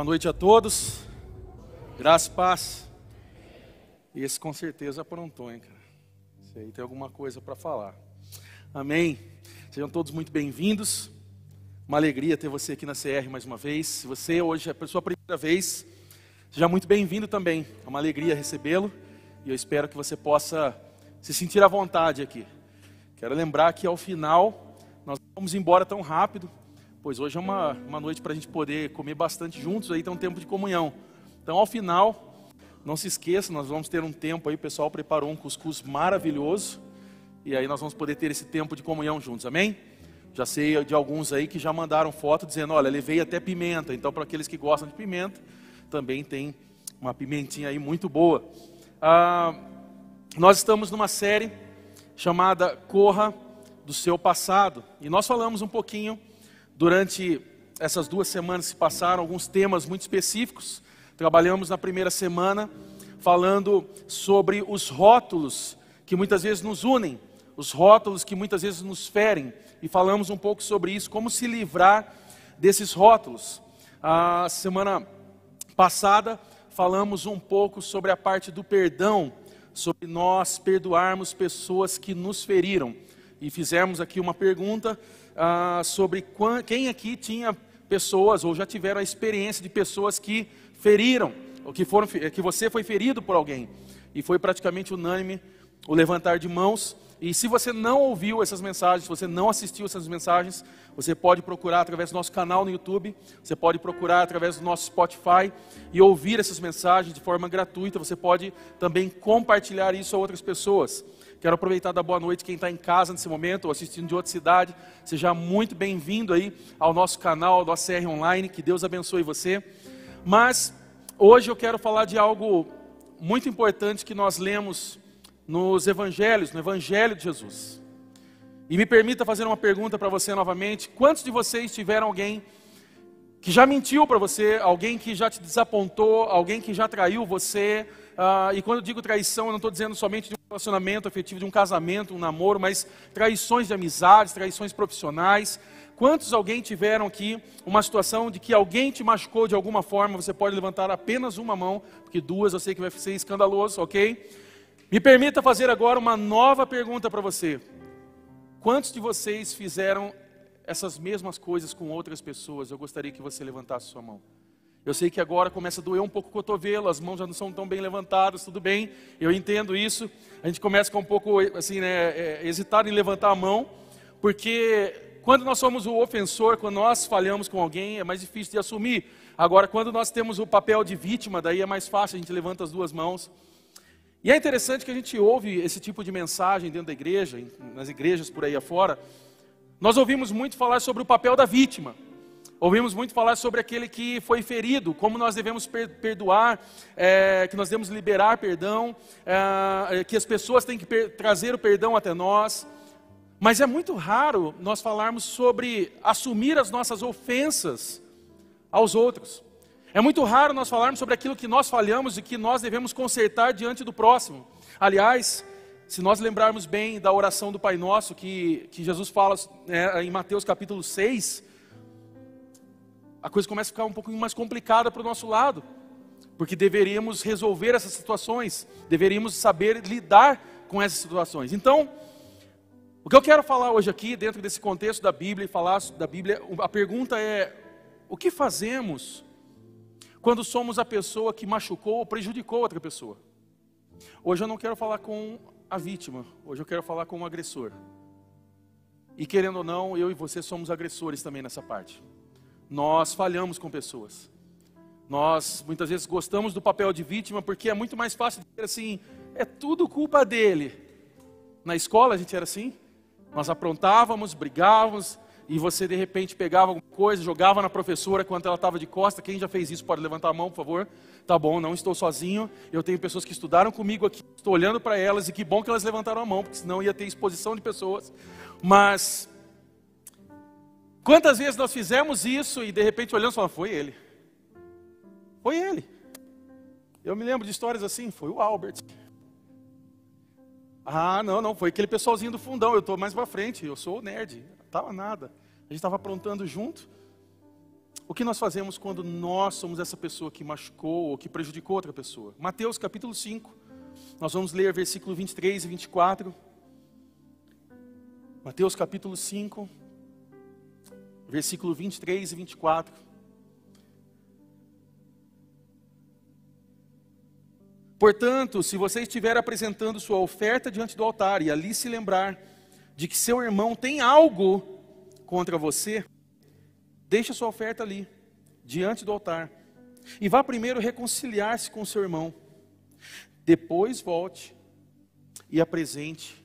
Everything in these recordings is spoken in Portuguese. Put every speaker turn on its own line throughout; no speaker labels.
Boa noite a todos. Graça e paz. Esse com certeza aprontou, hein, cara? Esse aí tem alguma coisa para falar. Amém. Sejam todos muito bem-vindos. Uma alegria ter você aqui na CR mais uma vez. Se você hoje é a sua primeira vez, seja muito bem-vindo também. É uma alegria recebê-lo e eu espero que você possa se sentir à vontade aqui. Quero lembrar que ao final nós vamos embora tão rápido, pois hoje é uma, uma noite para a gente poder comer bastante juntos, aí tem um tempo de comunhão. Então, ao final, não se esqueça, nós vamos ter um tempo aí, o pessoal preparou um cuscuz maravilhoso, e aí nós vamos poder ter esse tempo de comunhão juntos, amém? Já sei de alguns aí que já mandaram foto dizendo, olha, levei até pimenta, então para aqueles que gostam de pimenta, também tem uma pimentinha aí muito boa. Ah, nós estamos numa série chamada Corra do Seu Passado, e nós falamos um pouquinho Durante essas duas semanas se passaram alguns temas muito específicos. Trabalhamos na primeira semana falando sobre os rótulos que muitas vezes nos unem, os rótulos que muitas vezes nos ferem, e falamos um pouco sobre isso, como se livrar desses rótulos. A semana passada falamos um pouco sobre a parte do perdão, sobre nós perdoarmos pessoas que nos feriram. E fizemos aqui uma pergunta ah, sobre quem aqui tinha pessoas ou já tiveram a experiência de pessoas que feriram, ou que, foram, que você foi ferido por alguém. E foi praticamente unânime o levantar de mãos. E se você não ouviu essas mensagens, se você não assistiu essas mensagens, você pode procurar através do nosso canal no YouTube, você pode procurar através do nosso Spotify e ouvir essas mensagens de forma gratuita. Você pode também compartilhar isso a outras pessoas. Quero aproveitar da boa noite quem está em casa nesse momento ou assistindo de outra cidade. Seja muito bem-vindo aí ao nosso canal, do ACR Online. Que Deus abençoe você. Mas hoje eu quero falar de algo muito importante que nós lemos nos evangelhos, no Evangelho de Jesus. E me permita fazer uma pergunta para você novamente: quantos de vocês tiveram alguém que já mentiu para você, alguém que já te desapontou, alguém que já traiu você? Uh, e quando eu digo traição, eu não estou dizendo somente de relacionamento afetivo, de um casamento, um namoro, mas traições de amizades, traições profissionais. Quantos alguém tiveram aqui uma situação de que alguém te machucou de alguma forma? Você pode levantar apenas uma mão, porque duas eu sei que vai ser escandaloso, ok? Me permita fazer agora uma nova pergunta para você. Quantos de vocês fizeram essas mesmas coisas com outras pessoas? Eu gostaria que você levantasse sua mão. Eu sei que agora começa a doer um pouco o cotovelo, as mãos já não são tão bem levantadas, tudo bem, eu entendo isso. A gente começa ficar um pouco assim, né, é, hesitar em levantar a mão, porque quando nós somos o ofensor, quando nós falhamos com alguém, é mais difícil de assumir. Agora, quando nós temos o papel de vítima, daí é mais fácil, a gente levanta as duas mãos. E é interessante que a gente ouve esse tipo de mensagem dentro da igreja, nas igrejas por aí afora. Nós ouvimos muito falar sobre o papel da vítima. Ouvimos muito falar sobre aquele que foi ferido, como nós devemos perdoar, é, que nós devemos liberar perdão, é, que as pessoas têm que trazer o perdão até nós. Mas é muito raro nós falarmos sobre assumir as nossas ofensas aos outros. É muito raro nós falarmos sobre aquilo que nós falhamos e que nós devemos consertar diante do próximo. Aliás, se nós lembrarmos bem da oração do Pai Nosso, que, que Jesus fala né, em Mateus capítulo 6, a coisa começa a ficar um pouquinho mais complicada para o nosso lado, porque deveríamos resolver essas situações, deveríamos saber lidar com essas situações. Então, o que eu quero falar hoje aqui, dentro desse contexto da Bíblia, e falar da Bíblia, a pergunta é: o que fazemos quando somos a pessoa que machucou ou prejudicou outra pessoa? Hoje eu não quero falar com a vítima, hoje eu quero falar com o agressor. E querendo ou não, eu e você somos agressores também nessa parte nós falhamos com pessoas. Nós muitas vezes gostamos do papel de vítima porque é muito mais fácil dizer assim, é tudo culpa dele. Na escola a gente era assim, nós aprontávamos, brigávamos, e você de repente pegava alguma coisa, jogava na professora quando ela estava de costa. Quem já fez isso pode levantar a mão, por favor. Tá bom, não estou sozinho. Eu tenho pessoas que estudaram comigo aqui, estou olhando para elas e que bom que elas levantaram a mão, porque senão ia ter exposição de pessoas. Mas Quantas vezes nós fizemos isso e de repente olhamos e falamos, foi ele. Foi ele. Eu me lembro de histórias assim, foi o Albert. Ah, não, não, foi aquele pessoalzinho do fundão, eu estou mais para frente, eu sou o nerd, estava nada. A gente estava aprontando junto. o que nós fazemos quando nós somos essa pessoa que machucou ou que prejudicou outra pessoa. Mateus capítulo 5, nós vamos ler versículo 23 e 24. Mateus capítulo 5, versículo 23 e 24. Portanto, se você estiver apresentando sua oferta diante do altar e ali se lembrar de que seu irmão tem algo contra você, deixe sua oferta ali, diante do altar, e vá primeiro reconciliar-se com seu irmão. Depois volte e apresente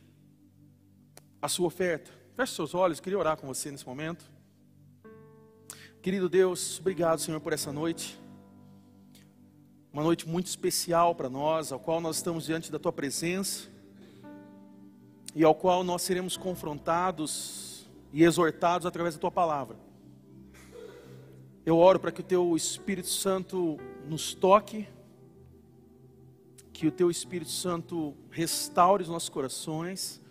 a sua oferta. Feche seus olhos, queria orar com você nesse momento. Querido Deus, obrigado, Senhor, por essa noite. Uma noite muito especial para nós, ao qual nós estamos diante da tua presença e ao qual nós seremos confrontados e exortados através da tua palavra. Eu oro para que o teu Espírito Santo nos toque, que o teu Espírito Santo restaure os nossos corações,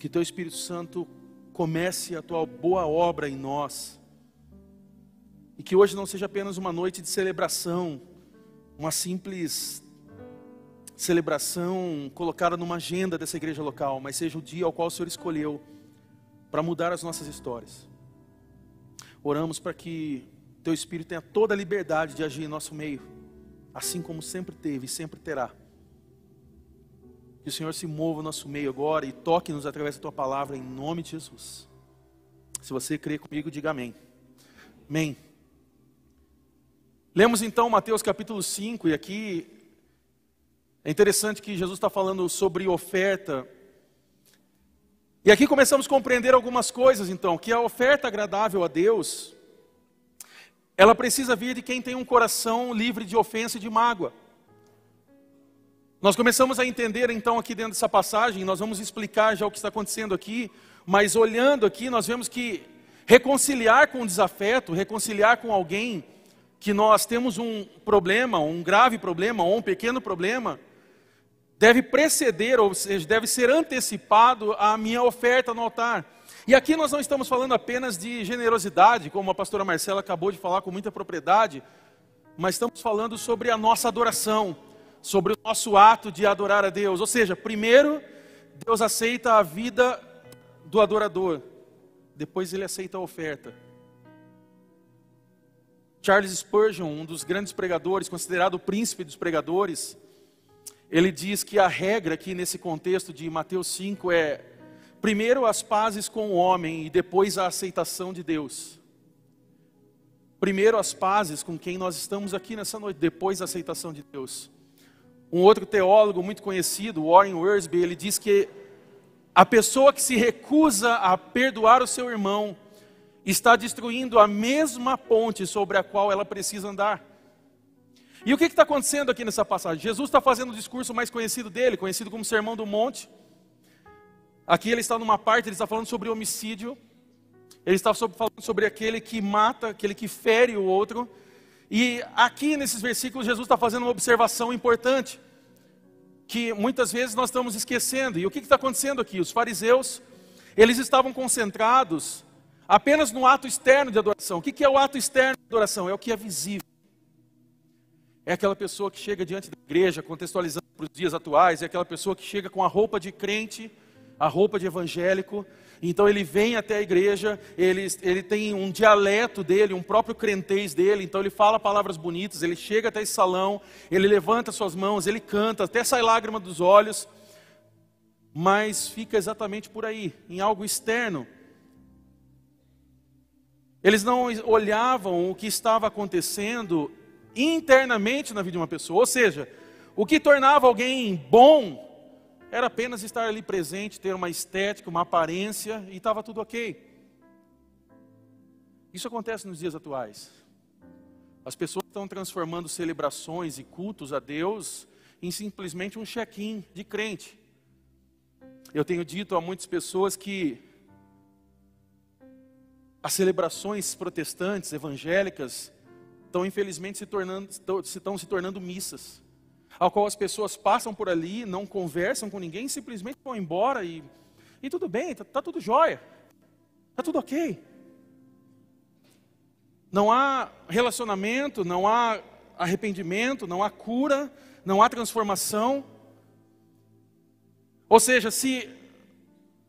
que o teu Espírito Santo comece a tua boa obra em nós e que hoje não seja apenas uma noite de celebração, uma simples celebração colocada numa agenda dessa igreja local, mas seja o dia ao qual o Senhor escolheu para mudar as nossas histórias. Oramos para que Teu Espírito tenha toda a liberdade de agir em nosso meio, assim como sempre teve e sempre terá. Que o Senhor se mova no nosso meio agora e toque-nos através da Tua palavra, em nome de Jesus. Se você crê comigo, diga amém. Amém. Lemos então Mateus capítulo 5, e aqui é interessante que Jesus está falando sobre oferta. E aqui começamos a compreender algumas coisas, então, que a oferta agradável a Deus, ela precisa vir de quem tem um coração livre de ofensa e de mágoa. Nós começamos a entender então aqui dentro dessa passagem, nós vamos explicar já o que está acontecendo aqui, mas olhando aqui, nós vemos que reconciliar com o desafeto, reconciliar com alguém que nós temos um problema, um grave problema ou um pequeno problema, deve preceder, ou seja, deve ser antecipado à minha oferta no altar. E aqui nós não estamos falando apenas de generosidade, como a pastora Marcela acabou de falar com muita propriedade, mas estamos falando sobre a nossa adoração, sobre o nosso ato de adorar a Deus. Ou seja, primeiro, Deus aceita a vida do adorador, depois ele aceita a oferta. Charles Spurgeon, um dos grandes pregadores, considerado o príncipe dos pregadores, ele diz que a regra aqui nesse contexto de Mateus 5 é primeiro as pazes com o homem e depois a aceitação de Deus. Primeiro as pazes com quem nós estamos aqui nessa noite, depois a aceitação de Deus. Um outro teólogo muito conhecido, Warren Wiersbe, ele diz que a pessoa que se recusa a perdoar o seu irmão está destruindo a mesma ponte sobre a qual ela precisa andar. E o que está acontecendo aqui nessa passagem? Jesus está fazendo o discurso mais conhecido dele, conhecido como Sermão do Monte. Aqui ele está numa parte, ele está falando sobre homicídio, ele está falando sobre aquele que mata, aquele que fere o outro. E aqui nesses versículos, Jesus está fazendo uma observação importante, que muitas vezes nós estamos esquecendo. E o que está acontecendo aqui? Os fariseus, eles estavam concentrados apenas no ato externo de adoração. O que é o ato externo de adoração? É o que é visível. É aquela pessoa que chega diante da igreja, contextualizando para os dias atuais, é aquela pessoa que chega com a roupa de crente, a roupa de evangélico, então ele vem até a igreja, ele, ele tem um dialeto dele, um próprio crentez dele, então ele fala palavras bonitas, ele chega até esse salão, ele levanta suas mãos, ele canta, até sai lágrima dos olhos, mas fica exatamente por aí, em algo externo, eles não olhavam o que estava acontecendo internamente na vida de uma pessoa. Ou seja, o que tornava alguém bom era apenas estar ali presente, ter uma estética, uma aparência e estava tudo ok. Isso acontece nos dias atuais. As pessoas estão transformando celebrações e cultos a Deus em simplesmente um check-in de crente. Eu tenho dito a muitas pessoas que as celebrações protestantes, evangélicas, estão infelizmente se tornando, estão se tornando missas, ao qual as pessoas passam por ali, não conversam com ninguém, simplesmente vão embora e, e tudo bem, está tá tudo jóia, está tudo ok. não há relacionamento, não há arrependimento, não há cura, não há transformação. Ou seja, se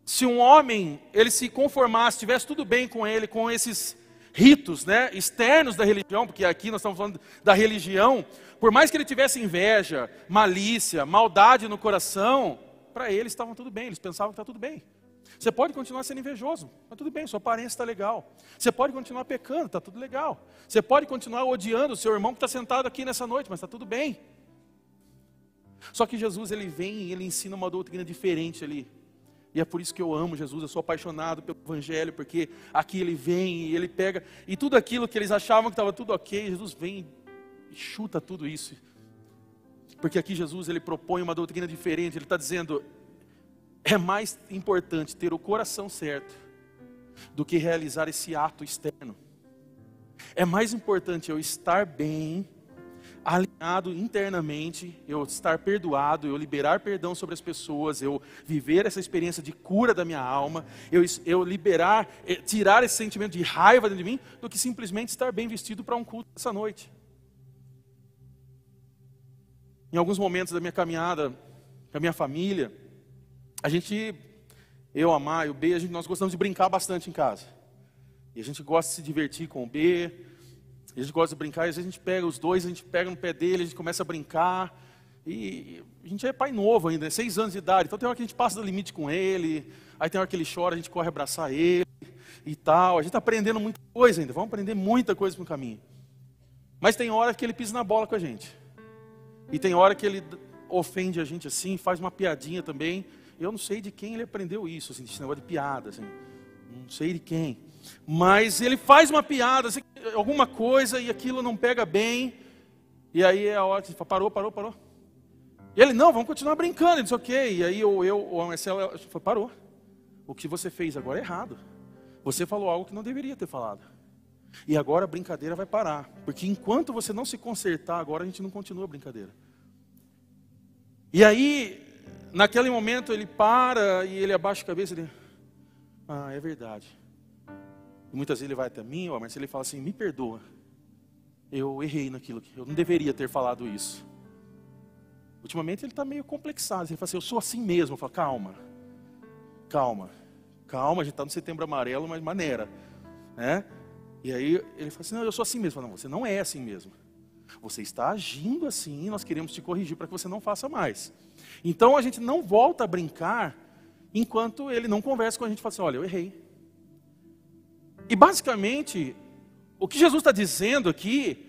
se um homem ele se conformasse, tivesse tudo bem com ele, com esses ritos, né, externos da religião, porque aqui nós estamos falando da religião, por mais que ele tivesse inveja, malícia, maldade no coração, para eles estavam tudo bem, eles pensavam que está tudo bem. Você pode continuar sendo invejoso, está tudo bem, sua aparência está legal. Você pode continuar pecando, está tudo legal. Você pode continuar odiando o seu irmão que está sentado aqui nessa noite, mas está tudo bem. Só que Jesus ele vem e ele ensina uma doutrina diferente ali. E é por isso que eu amo Jesus, eu sou apaixonado pelo Evangelho, porque aqui ele vem e ele pega, e tudo aquilo que eles achavam que estava tudo ok, Jesus vem e chuta tudo isso. Porque aqui Jesus ele propõe uma doutrina diferente, ele está dizendo: é mais importante ter o coração certo do que realizar esse ato externo. É mais importante eu estar bem alinhado internamente, eu estar perdoado, eu liberar perdão sobre as pessoas, eu viver essa experiência de cura da minha alma, eu, eu liberar, eh, tirar esse sentimento de raiva dentro de mim, do que simplesmente estar bem vestido para um culto essa noite. Em alguns momentos da minha caminhada com a minha família, a gente, eu, a Maio, o B, a gente, nós gostamos de brincar bastante em casa. E a gente gosta de se divertir com o B, a gente gosta de brincar, às vezes a gente pega os dois, a gente pega no pé dele, a gente começa a brincar. E a gente é pai novo ainda, seis anos de idade, então tem hora que a gente passa do limite com ele, aí tem hora que ele chora, a gente corre abraçar ele e tal. A gente está aprendendo muita coisa ainda, vamos aprender muita coisa no caminho. Mas tem hora que ele pisa na bola com a gente. E tem hora que ele ofende a gente assim, faz uma piadinha também. Eu não sei de quem ele aprendeu isso, assim, esse negócio de piada, assim. Não sei de quem. Mas ele faz uma piada, assim, alguma coisa, e aquilo não pega bem. E aí é a hora que ele fala, parou, parou, parou. E ele, não, vamos continuar brincando. Ele disse, ok. E aí eu, eu ou a Marcela, falou, parou. O que você fez agora é errado. Você falou algo que não deveria ter falado. E agora a brincadeira vai parar. Porque enquanto você não se consertar, agora a gente não continua a brincadeira. E aí, naquele momento, ele para e ele abaixa a cabeça e ele. Ah, é verdade. E muitas vezes ele vai até mim, ó, mas ele fala assim: me perdoa. Eu errei naquilo, eu não deveria ter falado isso. Ultimamente ele está meio complexado. Ele fala assim: eu sou assim mesmo. Eu falo: calma, calma, calma. A gente está no setembro amarelo, mas maneira. Né? E aí ele fala assim: não, eu sou assim mesmo. Eu falo, não, você não é assim mesmo. Você está agindo assim, nós queremos te corrigir para que você não faça mais. Então a gente não volta a brincar enquanto ele não conversa com a gente e fala assim: olha, eu errei. E basicamente, o que Jesus está dizendo aqui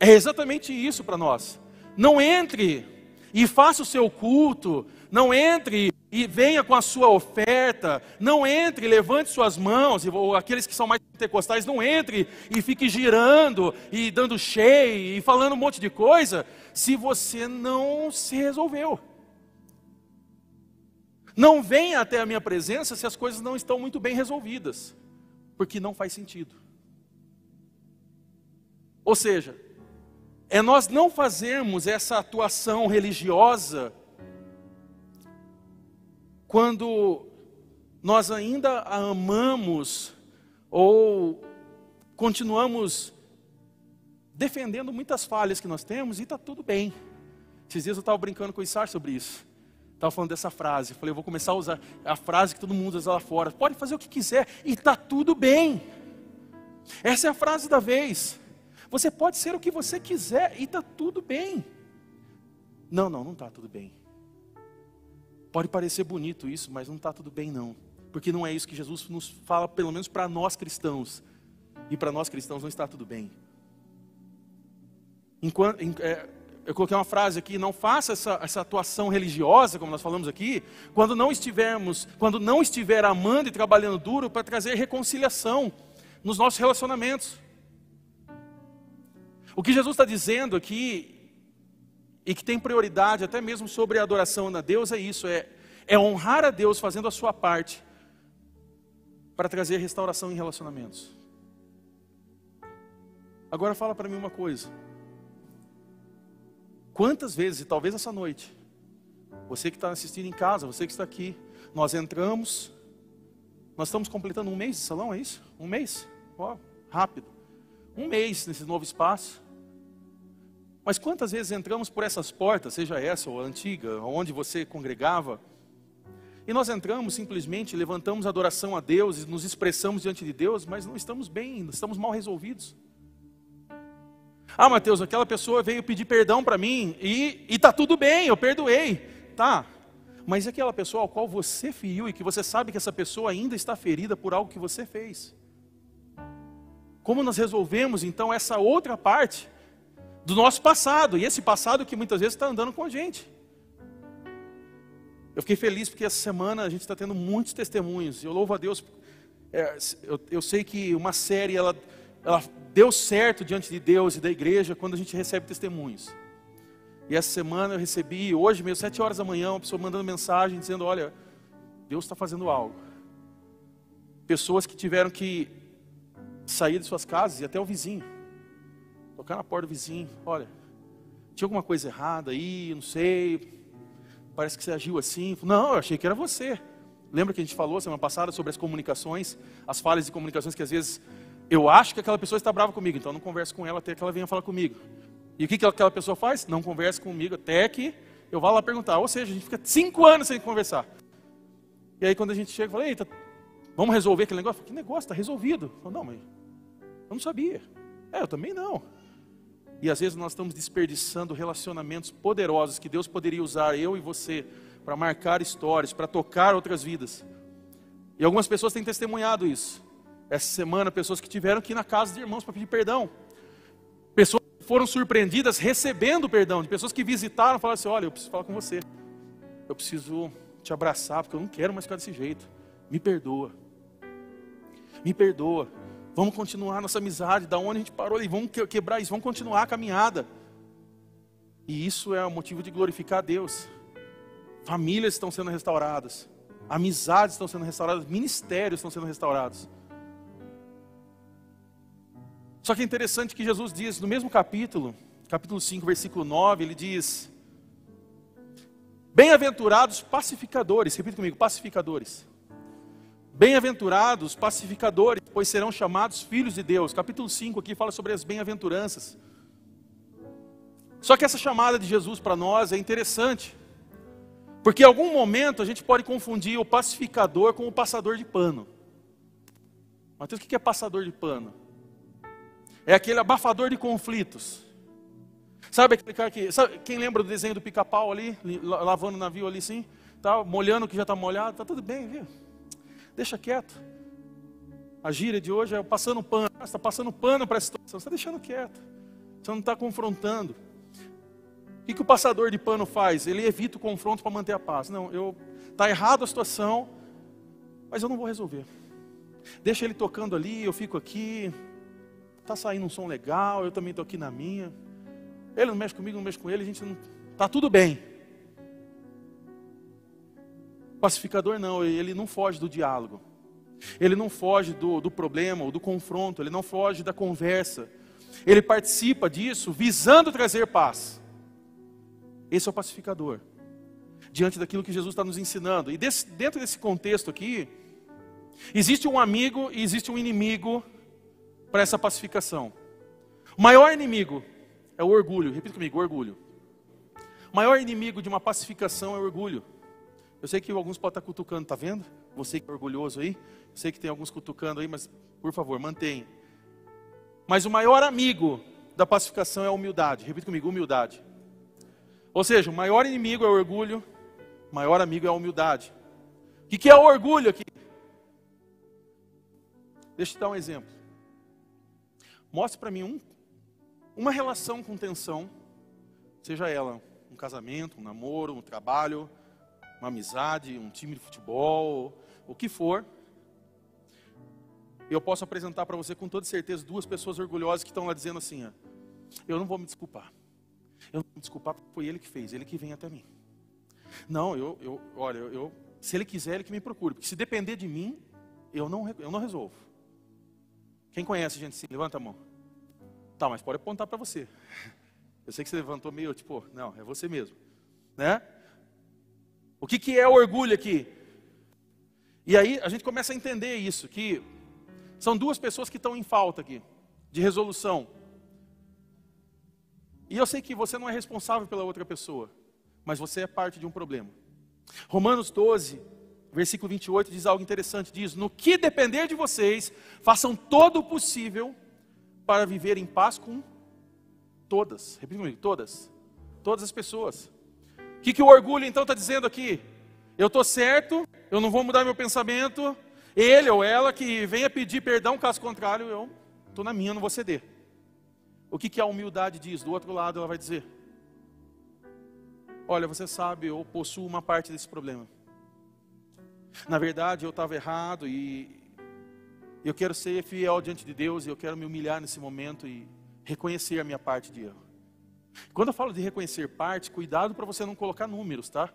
é exatamente isso para nós. Não entre e faça o seu culto, não entre e venha com a sua oferta, não entre, levante suas mãos, ou aqueles que são mais pentecostais, não entre e fique girando e dando cheio e falando um monte de coisa, se você não se resolveu. Não venha até a minha presença se as coisas não estão muito bem resolvidas porque não faz sentido. Ou seja, é nós não fazermos essa atuação religiosa quando nós ainda a amamos ou continuamos defendendo muitas falhas que nós temos e está tudo bem. Esses dias eu estava brincando com o Issar sobre isso. Estava falando dessa frase. Falei, eu vou começar a usar a frase que todo mundo usa lá fora. Pode fazer o que quiser e está tudo bem. Essa é a frase da vez. Você pode ser o que você quiser e está tudo bem. Não, não, não está tudo bem. Pode parecer bonito isso, mas não está tudo bem, não. Porque não é isso que Jesus nos fala, pelo menos para nós cristãos. E para nós cristãos não está tudo bem. Enquanto, é, eu coloquei uma frase aqui, não faça essa, essa atuação religiosa, como nós falamos aqui, quando não estivermos, quando não estiver amando e trabalhando duro para trazer reconciliação nos nossos relacionamentos. O que Jesus está dizendo aqui, e que tem prioridade até mesmo sobre a adoração a Deus, é isso: é, é honrar a Deus fazendo a sua parte para trazer restauração em relacionamentos. Agora fala para mim uma coisa. Quantas vezes, e talvez essa noite, você que está assistindo em casa, você que está aqui, nós entramos, nós estamos completando um mês de salão, é isso? Um mês? Ó, rápido. um mês nesse novo espaço. Mas quantas vezes entramos por essas portas, seja essa ou a antiga, onde você congregava, e nós entramos simplesmente, levantamos adoração a Deus e nos expressamos diante de Deus, mas não estamos bem, estamos mal resolvidos. Ah, Mateus, aquela pessoa veio pedir perdão para mim e está tudo bem, eu perdoei. Tá, mas aquela pessoa ao qual você feriu e que você sabe que essa pessoa ainda está ferida por algo que você fez? Como nós resolvemos então essa outra parte do nosso passado, e esse passado que muitas vezes está andando com a gente? Eu fiquei feliz porque essa semana a gente está tendo muitos testemunhos. Eu louvo a Deus. É, eu, eu, sei que uma série ela, ela deu certo diante de Deus e da igreja quando a gente recebe testemunhos. E essa semana eu recebi, hoje mesmo, sete horas da manhã, uma pessoa mandando mensagem dizendo: Olha, Deus está fazendo algo. Pessoas que tiveram que sair de suas casas e até o vizinho, tocar na porta do vizinho: Olha, tinha alguma coisa errada aí, não sei, parece que você agiu assim. Não, eu achei que era você. Lembra que a gente falou semana passada sobre as comunicações, as falhas de comunicações que às vezes eu acho que aquela pessoa está brava comigo, então eu não converso com ela até que ela venha falar comigo. E o que aquela pessoa faz? Não conversa comigo até que eu vá lá perguntar. Ou seja, a gente fica cinco anos sem conversar. E aí quando a gente chega, fala, eita, vamos resolver aquele negócio? Que negócio? Está resolvido. Eu falo, não, mas eu não sabia. É, eu também não. E às vezes nós estamos desperdiçando relacionamentos poderosos que Deus poderia usar eu e você para marcar histórias, para tocar outras vidas. E algumas pessoas têm testemunhado isso. Essa semana, pessoas que tiveram que na casa de irmãos para pedir perdão. Pessoas que foram surpreendidas recebendo perdão, de pessoas que visitaram e falaram assim: Olha, eu preciso falar com você. Eu preciso te abraçar, porque eu não quero mais ficar desse jeito. Me perdoa. Me perdoa. Vamos continuar nossa amizade, da onde a gente parou e vamos quebrar isso, vamos continuar a caminhada. E isso é o motivo de glorificar a Deus. Famílias estão sendo restauradas, amizades estão sendo restauradas, ministérios estão sendo restaurados. Só que é interessante que Jesus diz no mesmo capítulo, capítulo 5, versículo 9, ele diz: Bem-aventurados pacificadores, repita comigo, pacificadores. Bem-aventurados pacificadores, pois serão chamados filhos de Deus. Capítulo 5 aqui fala sobre as bem-aventuranças. Só que essa chamada de Jesus para nós é interessante, porque em algum momento a gente pode confundir o pacificador com o passador de pano. Mateus, o que é passador de pano? É aquele abafador de conflitos. Sabe aquele cara que. Sabe, quem lembra do desenho do pica-pau ali, lavando o navio ali assim? Tá, molhando o que já está molhado, tá tudo bem, viu? Deixa quieto. A gíria de hoje é passando pano. Você está passando pano para a situação, você está deixando quieto. Você não está confrontando. O que, que o passador de pano faz? Ele evita o confronto para manter a paz. Não, eu está errado a situação, mas eu não vou resolver. Deixa ele tocando ali, eu fico aqui. Está saindo um som legal, eu também estou aqui na minha. Ele não mexe comigo, não mexe com ele, a gente não. Está tudo bem. Pacificador não, ele não foge do diálogo. Ele não foge do, do problema ou do confronto, ele não foge da conversa. Ele participa disso visando trazer paz. Esse é o pacificador. Diante daquilo que Jesus está nos ensinando. E desse, dentro desse contexto aqui, existe um amigo e existe um inimigo para essa pacificação. O maior inimigo é o orgulho. Repita comigo: orgulho. O maior inimigo de uma pacificação é o orgulho. Eu sei que alguns podem estar cutucando, está vendo? Você que é orgulhoso aí. Eu sei que tem alguns cutucando aí, mas por favor, mantenha. Mas o maior amigo da pacificação é a humildade. Repita comigo, humildade. Ou seja, o maior inimigo é o orgulho, o maior amigo é a humildade. O que é o orgulho aqui? Deixa eu te dar um exemplo. Mostre para mim um, uma relação com tensão, seja ela um casamento, um namoro, um trabalho, uma amizade, um time de futebol, o que for, eu posso apresentar para você com toda certeza duas pessoas orgulhosas que estão lá dizendo assim: ó, eu não vou me desculpar. Eu não vou me desculpar porque foi ele que fez, ele que vem até mim. Não, eu, eu olha, eu, se ele quiser, ele que me procure, porque se depender de mim, eu não, eu não resolvo. Quem conhece, gente, sim, levanta a mão. Tá, mas pode apontar para você. Eu sei que você levantou meio tipo, não, é você mesmo, né? O que, que é o orgulho aqui? E aí a gente começa a entender isso, que são duas pessoas que estão em falta aqui. de resolução. E eu sei que você não é responsável pela outra pessoa, mas você é parte de um problema. Romanos 12, versículo 28 diz algo interessante: diz: No que depender de vocês, façam todo o possível para viver em paz com todas. Repita comigo: todas. Todas as pessoas. O que, que o orgulho então está dizendo aqui? Eu estou certo, eu não vou mudar meu pensamento. Ele ou ela que venha pedir perdão, caso contrário, eu estou na minha, não vou ceder. O que, que a humildade diz? Do outro lado, ela vai dizer: Olha, você sabe, eu possuo uma parte desse problema. Na verdade, eu estava errado e eu quero ser fiel diante de Deus e eu quero me humilhar nesse momento e reconhecer a minha parte de erro. Quando eu falo de reconhecer parte, cuidado para você não colocar números, tá?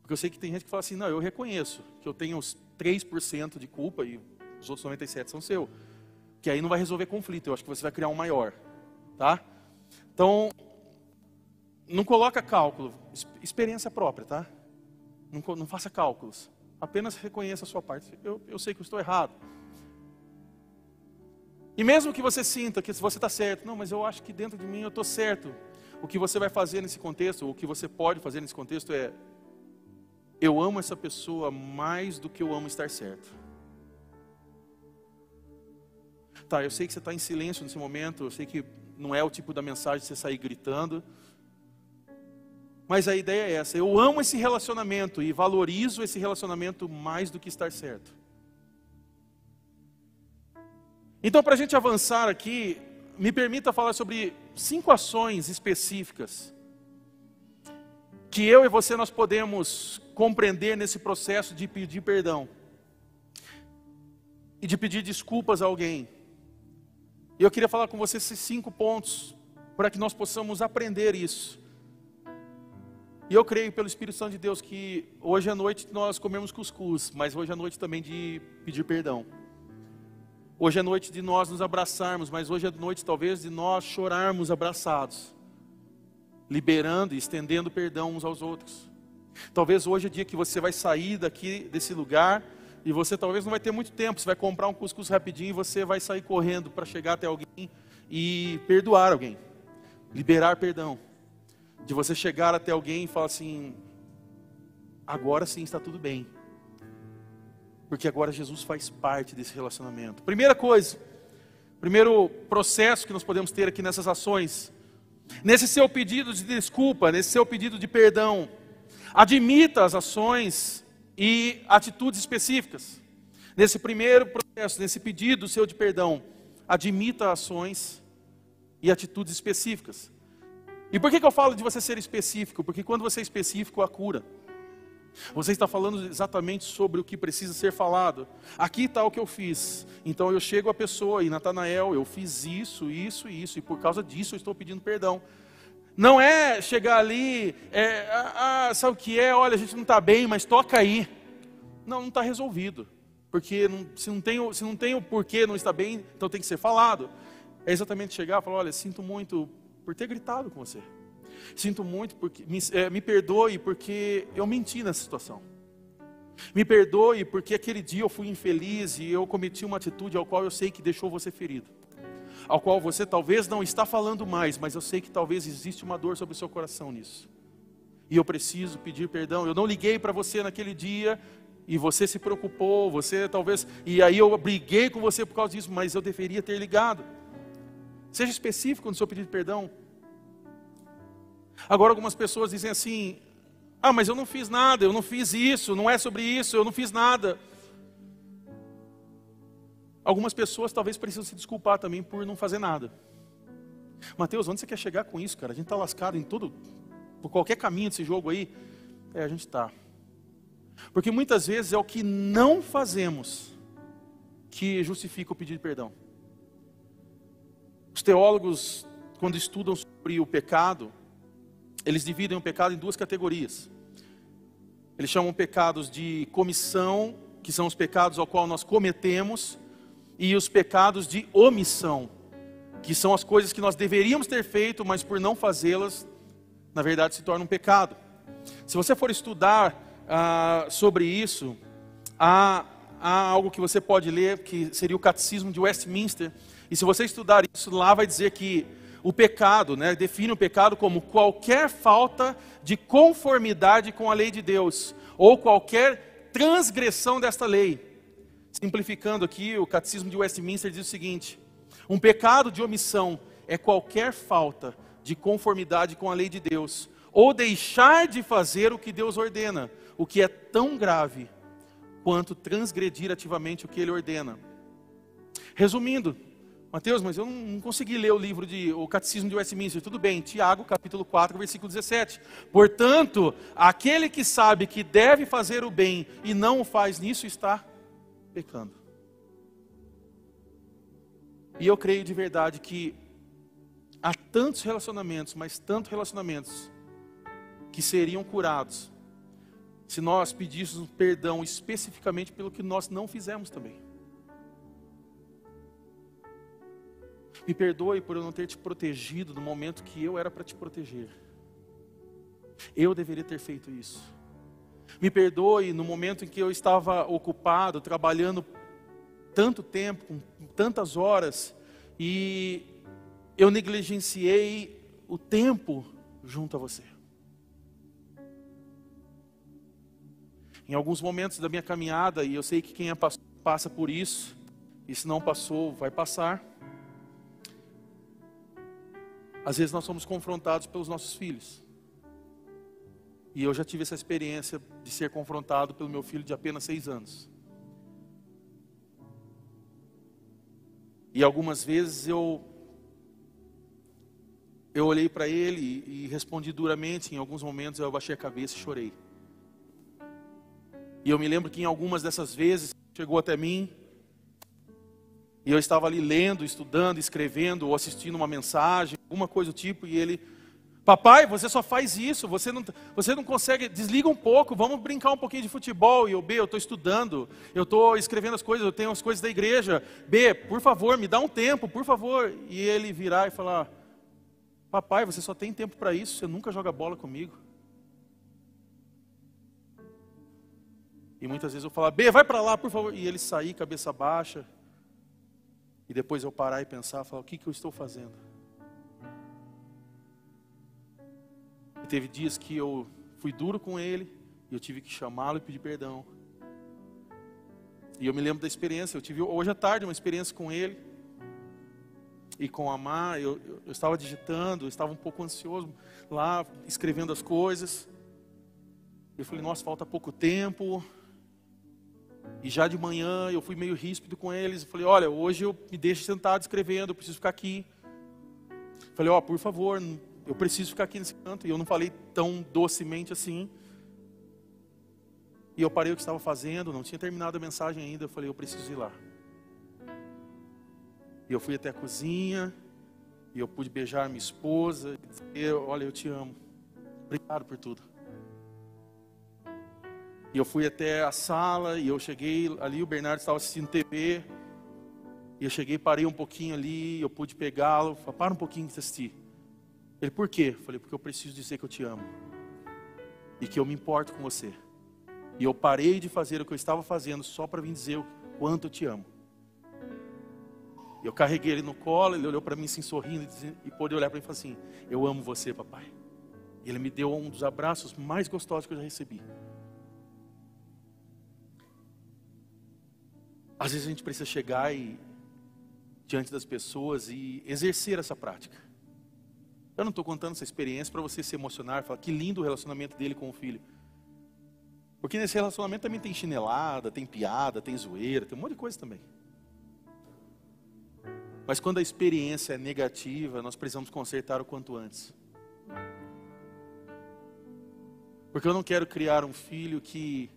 Porque eu sei que tem gente que fala assim: não, eu reconheço que eu tenho os 3% de culpa e os outros 97% são seu. Que aí não vai resolver conflito, eu acho que você vai criar um maior tá? Então, não coloca cálculo, experiência própria, tá? Não, não faça cálculos, apenas reconheça a sua parte. Eu, eu sei que eu estou errado. E mesmo que você sinta que você está certo, não, mas eu acho que dentro de mim eu estou certo. O que você vai fazer nesse contexto, o que você pode fazer nesse contexto é: eu amo essa pessoa mais do que eu amo estar certo. Tá, eu sei que você está em silêncio nesse momento, eu sei que não é o tipo da mensagem de você sair gritando. Mas a ideia é essa: eu amo esse relacionamento e valorizo esse relacionamento mais do que estar certo. Então, para a gente avançar aqui, me permita falar sobre cinco ações específicas que eu e você nós podemos compreender nesse processo de pedir perdão e de pedir desculpas a alguém. E eu queria falar com você esses cinco pontos para que nós possamos aprender isso. E eu creio pelo Espírito Santo de Deus que hoje à noite nós comemos cuscuz, mas hoje à noite também de pedir perdão. Hoje é noite de nós nos abraçarmos, mas hoje é noite talvez de nós chorarmos abraçados, liberando e estendendo perdão uns aos outros. Talvez hoje é dia que você vai sair daqui desse lugar e você talvez não vai ter muito tempo, você vai comprar um cuscuz rapidinho e você vai sair correndo para chegar até alguém e perdoar alguém, liberar perdão. De você chegar até alguém e falar assim: agora sim está tudo bem. Porque agora Jesus faz parte desse relacionamento. Primeira coisa, primeiro processo que nós podemos ter aqui nessas ações, nesse seu pedido de desculpa, nesse seu pedido de perdão, admita as ações e atitudes específicas. Nesse primeiro processo, nesse pedido seu de perdão, admita ações e atitudes específicas. E por que, que eu falo de você ser específico? Porque quando você é específico, a cura. Você está falando exatamente sobre o que precisa ser falado. Aqui está o que eu fiz. Então eu chego à pessoa e Natanael, eu fiz isso, isso e isso, e por causa disso eu estou pedindo perdão. Não é chegar ali, é, ah, ah, sabe o que é? Olha, a gente não está bem, mas toca aí. Não, não está resolvido. Porque não, se, não tem, se não tem o porquê não está bem, então tem que ser falado. É exatamente chegar e falar: olha, sinto muito por ter gritado com você. Sinto muito porque me, é, me perdoe porque eu menti nessa situação. Me perdoe porque aquele dia eu fui infeliz e eu cometi uma atitude ao qual eu sei que deixou você ferido ao qual você talvez não está falando mais, mas eu sei que talvez existe uma dor sobre o seu coração nisso. E eu preciso pedir perdão. Eu não liguei para você naquele dia e você se preocupou, você talvez, e aí eu briguei com você por causa disso, mas eu deveria ter ligado. Seja específico no seu pedido de perdão. Agora algumas pessoas dizem assim: "Ah, mas eu não fiz nada, eu não fiz isso, não é sobre isso, eu não fiz nada". Algumas pessoas talvez precisam se desculpar também por não fazer nada. Mateus, onde você quer chegar com isso, cara? A gente está lascado em tudo, por qualquer caminho desse jogo aí. É, a gente está. Porque muitas vezes é o que não fazemos que justifica o pedido de perdão. Os teólogos, quando estudam sobre o pecado, eles dividem o pecado em duas categorias. Eles chamam pecados de comissão, que são os pecados ao qual nós cometemos, e os pecados de omissão, que são as coisas que nós deveríamos ter feito, mas por não fazê-las, na verdade se torna um pecado. Se você for estudar ah, sobre isso, há, há algo que você pode ler, que seria o Catecismo de Westminster, E se você estudar isso lá, vai dizer que o pecado, né, define o pecado como qualquer falta de conformidade com a lei de Deus, ou qualquer transgressão desta lei. Simplificando aqui, o Catecismo de Westminster diz o seguinte: um pecado de omissão é qualquer falta de conformidade com a lei de Deus, ou deixar de fazer o que Deus ordena, o que é tão grave quanto transgredir ativamente o que Ele ordena. Resumindo, Mateus, mas eu não consegui ler o livro de o Catecismo de Westminster. Tudo bem, Tiago, capítulo 4, versículo 17. Portanto, aquele que sabe que deve fazer o bem e não o faz nisso está pecando. E eu creio de verdade que há tantos relacionamentos, mas tantos relacionamentos que seriam curados se nós pedíssemos perdão especificamente pelo que nós não fizemos também. Me perdoe por eu não ter te protegido no momento que eu era para te proteger. Eu deveria ter feito isso. Me perdoe no momento em que eu estava ocupado, trabalhando tanto tempo, com tantas horas, e eu negligenciei o tempo junto a você. Em alguns momentos da minha caminhada, e eu sei que quem é passa por isso, e se não passou, vai passar. Às vezes nós somos confrontados pelos nossos filhos. E eu já tive essa experiência de ser confrontado pelo meu filho de apenas seis anos. E algumas vezes eu eu olhei para ele e, e respondi duramente. Em alguns momentos eu abaixei a cabeça e chorei. E eu me lembro que em algumas dessas vezes chegou até mim e eu estava ali lendo, estudando, escrevendo ou assistindo uma mensagem, alguma coisa do tipo, e ele, papai, você só faz isso, você não, você não consegue, desliga um pouco, vamos brincar um pouquinho de futebol. E eu, B, eu estou estudando, eu estou escrevendo as coisas, eu tenho as coisas da igreja. B, por favor, me dá um tempo, por favor. E ele virar e falar, papai, você só tem tempo para isso, você nunca joga bola comigo. E muitas vezes eu falo, B, vai para lá, por favor. E ele sair, cabeça baixa. E depois eu parar e pensar, falar, o que, que eu estou fazendo? E teve dias que eu fui duro com ele, e eu tive que chamá-lo e pedir perdão. E eu me lembro da experiência, eu tive hoje à tarde uma experiência com ele, e com a Mar, eu, eu, eu estava digitando, eu estava um pouco ansioso lá, escrevendo as coisas. Eu falei, nossa, falta pouco tempo, e já de manhã eu fui meio ríspido com eles. Falei, olha, hoje eu me deixo sentado escrevendo, eu preciso ficar aqui. Falei, ó, oh, por favor, eu preciso ficar aqui nesse canto. E eu não falei tão docemente assim. E eu parei o que estava fazendo, não tinha terminado a mensagem ainda. Eu falei, eu preciso ir lá. E eu fui até a cozinha, e eu pude beijar minha esposa, e dizer, olha, eu te amo. Obrigado por tudo. E eu fui até a sala e eu cheguei ali, o Bernardo estava assistindo TV. E eu cheguei, parei um pouquinho ali, eu pude pegá-lo, falei, para um pouquinho de assistir. Ele, por quê? Falei, porque eu preciso dizer que eu te amo. E que eu me importo com você. E eu parei de fazer o que eu estava fazendo só para vir dizer o quanto eu te amo. Eu carreguei ele no colo, ele olhou para mim assim sorrindo e, pôde olhar para mim e falar assim: Eu amo você, papai. Ele me deu um dos abraços mais gostosos que eu já recebi. Às vezes a gente precisa chegar e, diante das pessoas e exercer essa prática. Eu não estou contando essa experiência para você se emocionar, falar que lindo o relacionamento dele com o filho. Porque nesse relacionamento também tem chinelada, tem piada, tem zoeira, tem um monte de coisa também. Mas quando a experiência é negativa, nós precisamos consertar o quanto antes. Porque eu não quero criar um filho que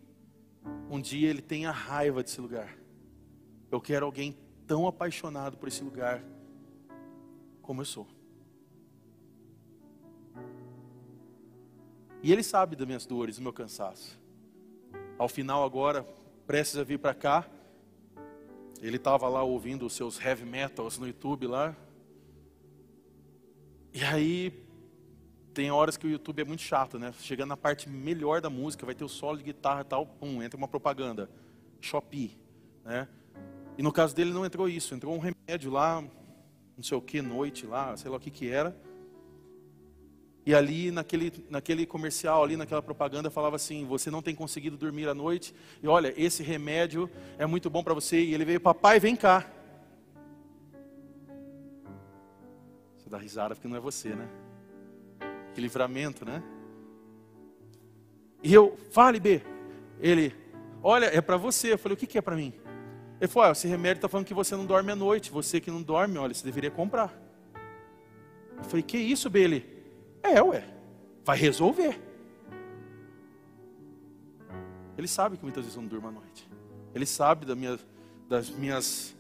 um dia ele tenha raiva desse lugar. Eu quero alguém tão apaixonado por esse lugar como eu sou. E ele sabe das minhas dores, do meu cansaço. Ao final, agora, prestes a vir para cá, ele estava lá ouvindo os seus heavy metals no YouTube lá. E aí, tem horas que o YouTube é muito chato, né? Chegando na parte melhor da música, vai ter o solo de guitarra e tal, pum, entra uma propaganda. Shopee, né? E no caso dele não entrou isso, entrou um remédio lá, não sei o que, noite lá, sei lá o que que era. E ali naquele, naquele comercial, ali naquela propaganda, falava assim: você não tem conseguido dormir à noite, e olha, esse remédio é muito bom para você. E ele veio, papai, vem cá. Você dá risada porque não é você, né? Que livramento, né? E eu, fale, B. Ele, olha, é para você. Eu falei, o que, que é para mim? Ele falou, ah, esse remédio está falando que você não dorme à noite. Você que não dorme, olha, você deveria comprar. Eu falei, que isso, B? Ele, é, ué, vai resolver. Ele sabe que muitas vezes eu não durmo à noite. Ele sabe da minha, das minhas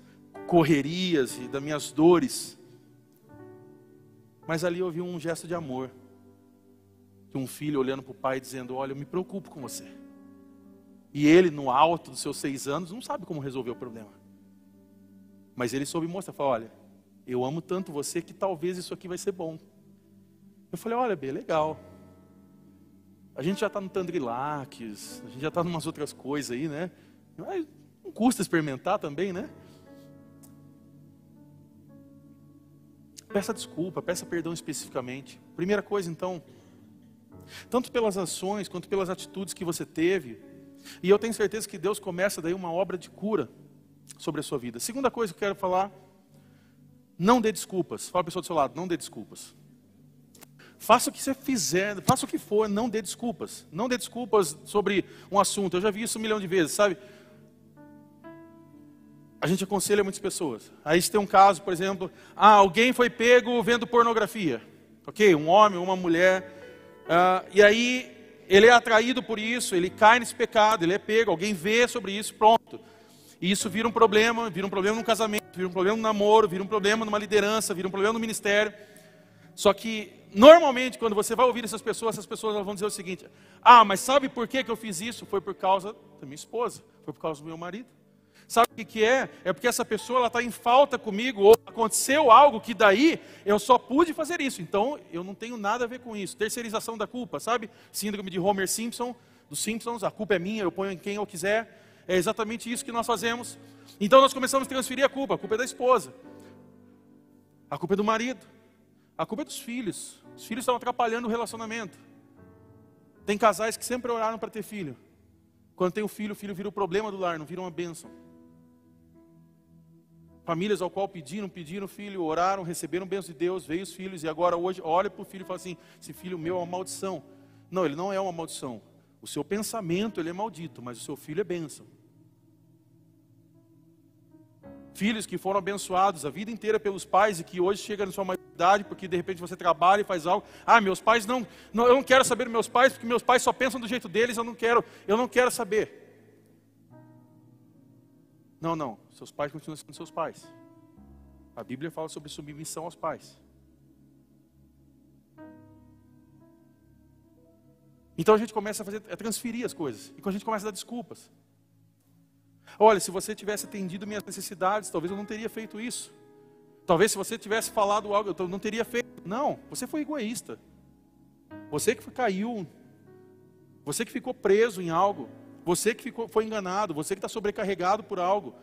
correrias e das minhas dores. Mas ali eu vi um gesto de amor. De um filho olhando para o pai dizendo: Olha, eu me preocupo com você. E ele, no alto dos seus seis anos, não sabe como resolver o problema. Mas ele soube mostrar: falou, Olha, eu amo tanto você que talvez isso aqui vai ser bom. Eu falei, olha, B, legal. A gente já está no Tandrilaques, a gente já está em umas outras coisas aí, né? Mas não custa experimentar também, né? Peça desculpa, peça perdão especificamente. Primeira coisa, então, tanto pelas ações quanto pelas atitudes que você teve, e eu tenho certeza que Deus começa daí uma obra de cura sobre a sua vida. Segunda coisa que eu quero falar, não dê desculpas. Fala a pessoa do seu lado, não dê desculpas. Faça o que você fizer, faça o que for, não dê desculpas. Não dê desculpas sobre um assunto. Eu já vi isso um milhão de vezes, sabe? A gente aconselha muitas pessoas. Aí tem um caso, por exemplo, ah, alguém foi pego vendo pornografia. Ok? Um homem, uma mulher. Ah, e aí ele é atraído por isso, ele cai nesse pecado, ele é pego, alguém vê sobre isso, pronto. E isso vira um problema, vira um problema no casamento, vira um problema no namoro, vira um problema numa liderança, vira um problema no ministério. Só que, normalmente, quando você vai ouvir essas pessoas, essas pessoas vão dizer o seguinte: Ah, mas sabe por que, que eu fiz isso? Foi por causa da minha esposa, foi por causa do meu marido. Sabe o que, é? É porque essa pessoa está em falta comigo, ou aconteceu algo que daí eu só pude fazer isso, então eu não tenho nada a ver com isso. Terceirização da culpa, sabe? Síndrome de Homer Simpson, dos Simpsons, a culpa é minha, eu ponho em quem eu quiser. É exatamente isso que nós fazemos. Então nós começamos a transferir a culpa, a culpa é da esposa, a culpa é do marido, a culpa é dos filhos. Os filhos estão atrapalhando o relacionamento. Tem casais que sempre oraram para ter filho. Quando tem o um filho, o filho vira o problema do lar, não vira uma bênção. Famílias ao qual pediram, pediram filho, oraram, receberam bênção de Deus, veio os filhos, e agora hoje olha para o filho e fala assim: esse filho meu é uma maldição. Não, ele não é uma maldição. O seu pensamento ele é maldito, mas o seu filho é bênção. Filhos que foram abençoados a vida inteira pelos pais e que hoje chegam na sua maioridade porque de repente você trabalha e faz algo. Ah, meus pais não, não, eu não quero saber meus pais porque meus pais só pensam do jeito deles, eu não quero, eu não quero saber. Não, não, seus pais continuam sendo seus pais. A Bíblia fala sobre submissão aos pais. Então a gente começa a fazer, a transferir as coisas. E a gente começa a dar desculpas. Olha, se você tivesse atendido minhas necessidades, talvez eu não teria feito isso. Talvez se você tivesse falado algo, eu não teria feito. Não, você foi egoísta. Você que caiu. Você que ficou preso em algo. Você que ficou, foi enganado. Você que está sobrecarregado por algo.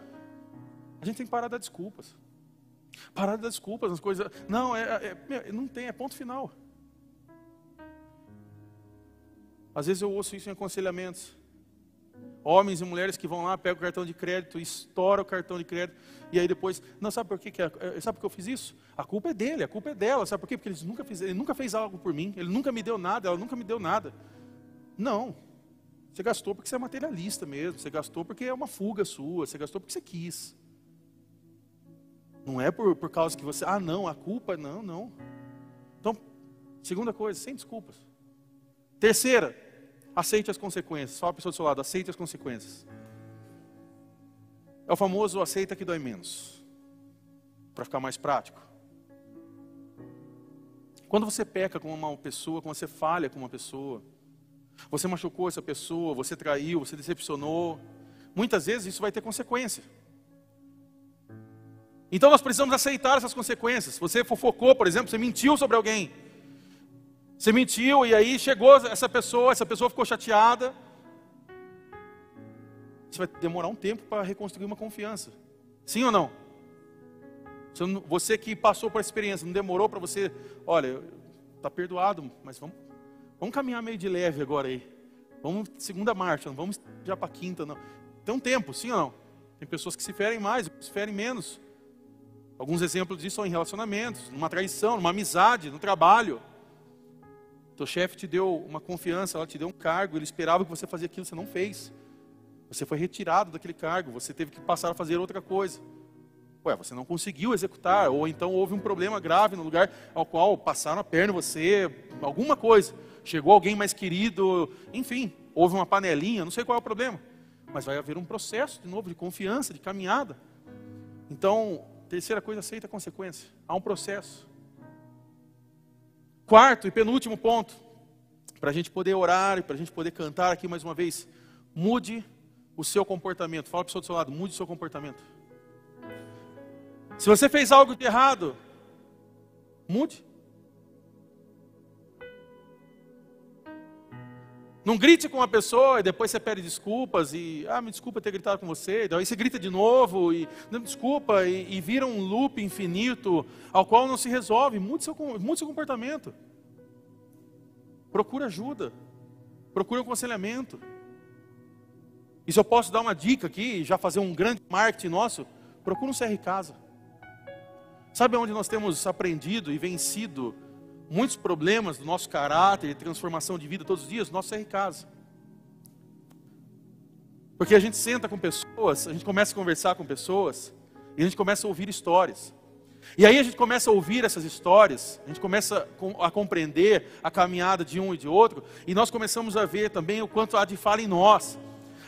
A gente tem que parar de dar desculpas. Parar de dar desculpas nas coisas. Não, é, é, não tem, é ponto final. Às vezes eu ouço isso em aconselhamentos. Homens e mulheres que vão lá, pegam o cartão de crédito, estouram o cartão de crédito, e aí depois, não sabe por que, que é, é, sabe por que eu fiz isso? A culpa é dele, a culpa é dela, sabe por quê? Porque ele nunca, fez, ele nunca fez algo por mim, ele nunca me deu nada, ela nunca me deu nada. Não. Você gastou porque você é materialista mesmo, você gastou porque é uma fuga sua, você gastou porque você quis. Não é por, por causa que você, ah não, a culpa, não, não. Então, segunda coisa, sem desculpas. Terceira, Aceite as consequências. Fala a pessoa do seu lado, aceite as consequências. É o famoso aceita que dói menos. Para ficar mais prático. Quando você peca com uma pessoa, quando você falha com uma pessoa, você machucou essa pessoa, você traiu, você decepcionou, muitas vezes isso vai ter consequência. Então nós precisamos aceitar essas consequências. Você fofocou, por exemplo, você mentiu sobre alguém. Você mentiu e aí chegou essa pessoa, essa pessoa ficou chateada. Você vai demorar um tempo para reconstruir uma confiança. Sim ou não? Você que passou por essa experiência, não demorou para você, olha, está perdoado, mas vamos, vamos caminhar meio de leve agora aí. Vamos segunda marcha, não vamos já para quinta, não. Tem um tempo, sim ou não? Tem pessoas que se ferem mais, se ferem menos. Alguns exemplos disso são em relacionamentos, numa traição, numa amizade, no trabalho. Teu chefe te deu uma confiança, ela te deu um cargo, ele esperava que você fazia aquilo, você não fez. Você foi retirado daquele cargo, você teve que passar a fazer outra coisa. Ué, você não conseguiu executar, ou então houve um problema grave no lugar ao qual passaram a perna você, alguma coisa. Chegou alguém mais querido, enfim, houve uma panelinha, não sei qual é o problema. Mas vai haver um processo de novo de confiança, de caminhada. Então, terceira coisa, aceita a consequência. Há um processo. Quarto e penúltimo ponto, para a gente poder orar e para a gente poder cantar aqui mais uma vez, mude o seu comportamento. Fala para o do seu lado, mude o seu comportamento. Se você fez algo de errado, mude. Não grite com uma pessoa e depois você pede desculpas e, ah, me desculpa ter gritado com você. Daí você grita de novo e, não, desculpa, e, e vira um loop infinito ao qual não se resolve. Mude seu, mude seu comportamento. Procura ajuda. Procura um aconselhamento. E se eu posso dar uma dica aqui, já fazer um grande marketing nosso, procura um CR Casa. Sabe onde nós temos aprendido e vencido muitos problemas do nosso caráter e transformação de vida todos os dias? Nosso CR Casa. Porque a gente senta com pessoas, a gente começa a conversar com pessoas, e a gente começa a ouvir histórias. E aí a gente começa a ouvir essas histórias, a gente começa a compreender a caminhada de um e de outro, e nós começamos a ver também o quanto há de fala em nós.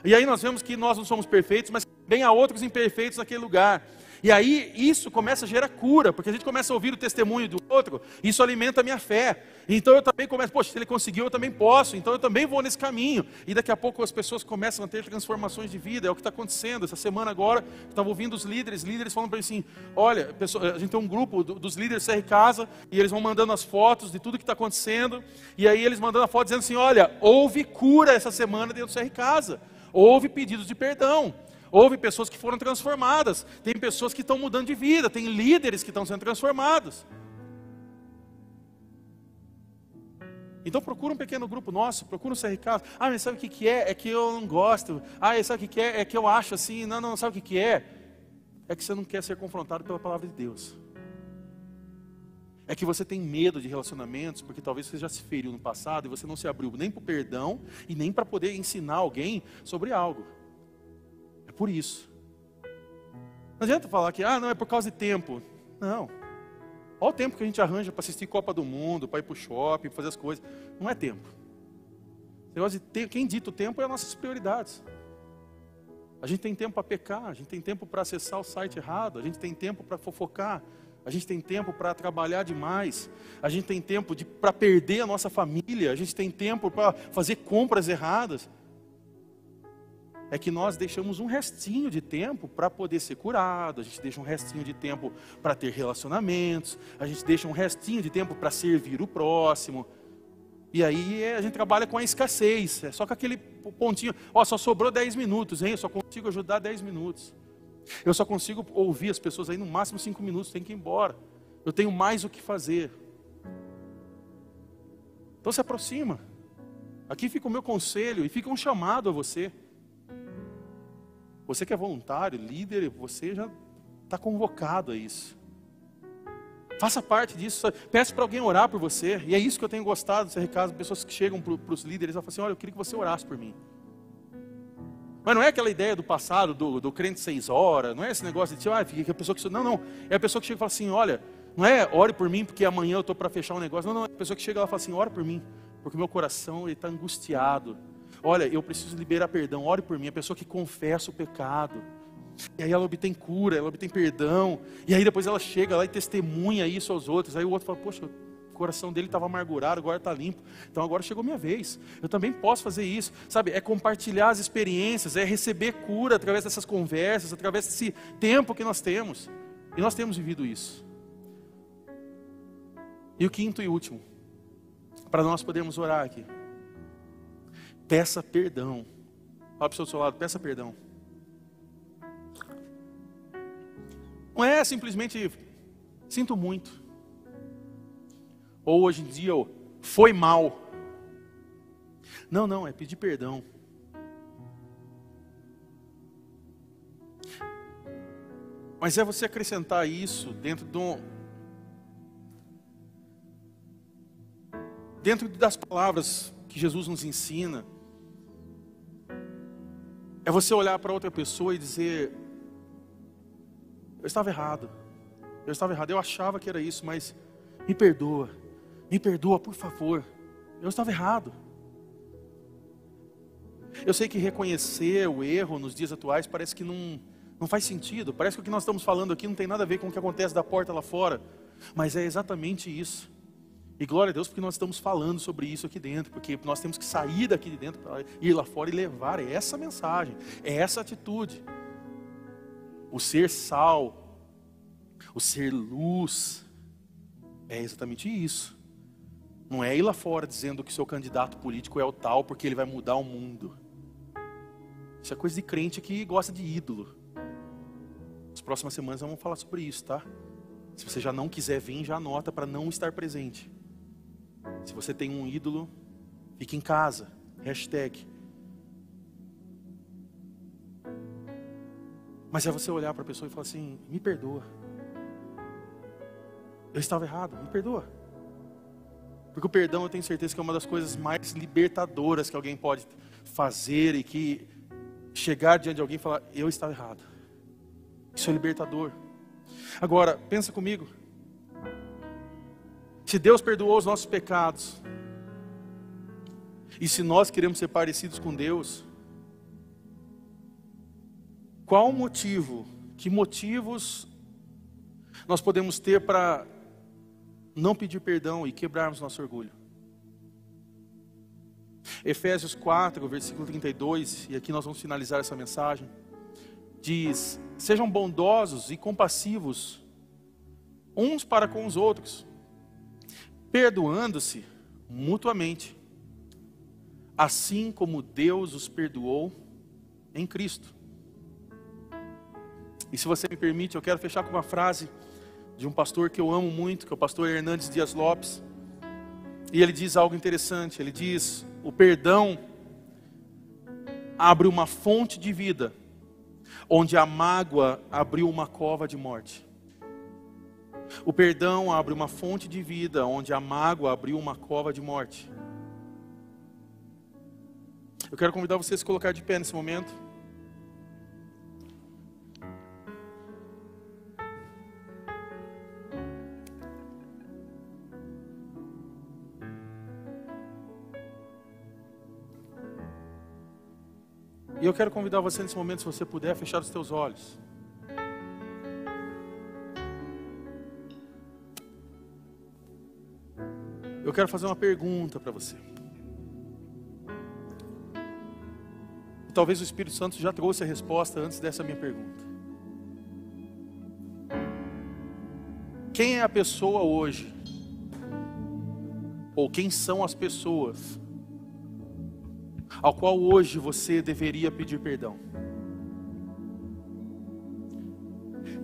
E aí nós vemos que nós não somos perfeitos, mas também há outros imperfeitos naquele lugar. E aí isso começa a gerar cura, porque a gente começa a ouvir o testemunho do outro, isso alimenta a minha fé. Então eu também começo, poxa, se ele conseguiu, eu também posso, então eu também vou nesse caminho. E daqui a pouco as pessoas começam a ter transformações de vida, é o que está acontecendo. Essa semana agora, estava ouvindo os líderes, líderes falando para mim assim: olha, a gente tem um grupo dos líderes CR Casa, e eles vão mandando as fotos de tudo que está acontecendo, e aí eles mandando a foto dizendo assim: olha, houve cura essa semana dentro do CR Casa, houve pedidos de perdão. Houve pessoas que foram transformadas, tem pessoas que estão mudando de vida, tem líderes que estão sendo transformados. Então procura um pequeno grupo nosso, procura um CRK. Ah, mas sabe o que, que é? É que eu não gosto. Ah, sabe o que, que é? É que eu acho assim. Não, não, sabe o que, que é? É que você não quer ser confrontado pela palavra de Deus. É que você tem medo de relacionamentos, porque talvez você já se feriu no passado e você não se abriu nem para o perdão e nem para poder ensinar alguém sobre algo. É por isso. Não adianta falar que, ah, não, é por causa de tempo. Não. Olha o tempo que a gente arranja para assistir Copa do Mundo, para ir para o shopping, fazer as coisas. Não é tempo. Quem dita o tempo é as nossas prioridades. A gente tem tempo para pecar, a gente tem tempo para acessar o site errado, a gente tem tempo para fofocar, a gente tem tempo para trabalhar demais, a gente tem tempo para perder a nossa família, a gente tem tempo para fazer compras erradas é que nós deixamos um restinho de tempo para poder ser curado, a gente deixa um restinho de tempo para ter relacionamentos, a gente deixa um restinho de tempo para servir o próximo. E aí é, a gente trabalha com a escassez, é só com aquele pontinho, ó, só sobrou 10 minutos, hein? Eu só consigo ajudar 10 minutos. Eu só consigo ouvir as pessoas aí no máximo 5 minutos, tem que ir embora. Eu tenho mais o que fazer. Então se aproxima. Aqui fica o meu conselho e fica um chamado a você. Você que é voluntário, líder, você já está convocado a isso. Faça parte disso. Peça para alguém orar por você. E é isso que eu tenho gostado desse recado. Pessoas que chegam para os líderes e falam assim: Olha, eu queria que você orasse por mim. Mas não é aquela ideia do passado, do, do crente seis horas, não é esse negócio de ah, que a pessoa que. Não, não. É a pessoa que chega e fala assim: Olha, não é ore por mim porque amanhã eu estou para fechar um negócio. Não, não. É a pessoa que chega e fala assim: Ore por mim, porque meu coração está angustiado Olha, eu preciso liberar perdão, ore por mim. A pessoa que confessa o pecado. E aí ela obtém cura, ela obtém perdão. E aí depois ela chega lá e testemunha isso aos outros. Aí o outro fala, poxa, o coração dele estava amargurado, agora está limpo. Então agora chegou minha vez. Eu também posso fazer isso. Sabe, é compartilhar as experiências, é receber cura através dessas conversas, através desse tempo que nós temos. E nós temos vivido isso. E o quinto e último, para nós podermos orar aqui. Peça perdão. Fala para o seu lado, peça perdão. Não é simplesmente sinto muito. Ou hoje em dia, foi mal. Não, não, é pedir perdão. Mas é você acrescentar isso dentro de um, dentro das palavras que Jesus nos ensina. É você olhar para outra pessoa e dizer: Eu estava errado. Eu estava errado. Eu achava que era isso, mas me perdoa. Me perdoa, por favor. Eu estava errado. Eu sei que reconhecer o erro nos dias atuais parece que não, não faz sentido. Parece que o que nós estamos falando aqui não tem nada a ver com o que acontece da porta lá fora. Mas é exatamente isso. E glória a Deus porque nós estamos falando sobre isso aqui dentro, porque nós temos que sair daqui de dentro para ir lá fora e levar essa mensagem, essa atitude. O ser sal, o ser luz, é exatamente isso. Não é ir lá fora dizendo que o seu candidato político é o tal porque ele vai mudar o mundo. Isso é coisa de crente que gosta de ídolo. Nas próximas semanas vamos falar sobre isso, tá? Se você já não quiser vir, já anota para não estar presente. Se você tem um ídolo, fique em casa. Hashtag. Mas é você olhar para a pessoa e falar assim: me perdoa. Eu estava errado, me perdoa. Porque o perdão eu tenho certeza que é uma das coisas mais libertadoras que alguém pode fazer e que chegar diante de alguém e falar: eu estava errado. Isso é libertador. Agora, pensa comigo. Se Deus perdoou os nossos pecados, e se nós queremos ser parecidos com Deus, qual o motivo, que motivos nós podemos ter para não pedir perdão e quebrarmos nosso orgulho? Efésios 4, versículo 32, e aqui nós vamos finalizar essa mensagem, diz: Sejam bondosos e compassivos uns para com os outros perdoando-se mutuamente, assim como Deus os perdoou em Cristo. E se você me permite, eu quero fechar com uma frase de um pastor que eu amo muito, que é o pastor Hernandes Dias Lopes. E ele diz algo interessante, ele diz: "O perdão abre uma fonte de vida, onde a mágoa abriu uma cova de morte." O perdão abre uma fonte de vida, onde a mágoa abriu uma cova de morte. Eu quero convidar você a se colocar de pé nesse momento. E eu quero convidar você nesse momento, se você puder, a fechar os teus olhos. Eu quero fazer uma pergunta para você. Talvez o Espírito Santo já trouxe a resposta antes dessa minha pergunta. Quem é a pessoa hoje? Ou quem são as pessoas ao qual hoje você deveria pedir perdão?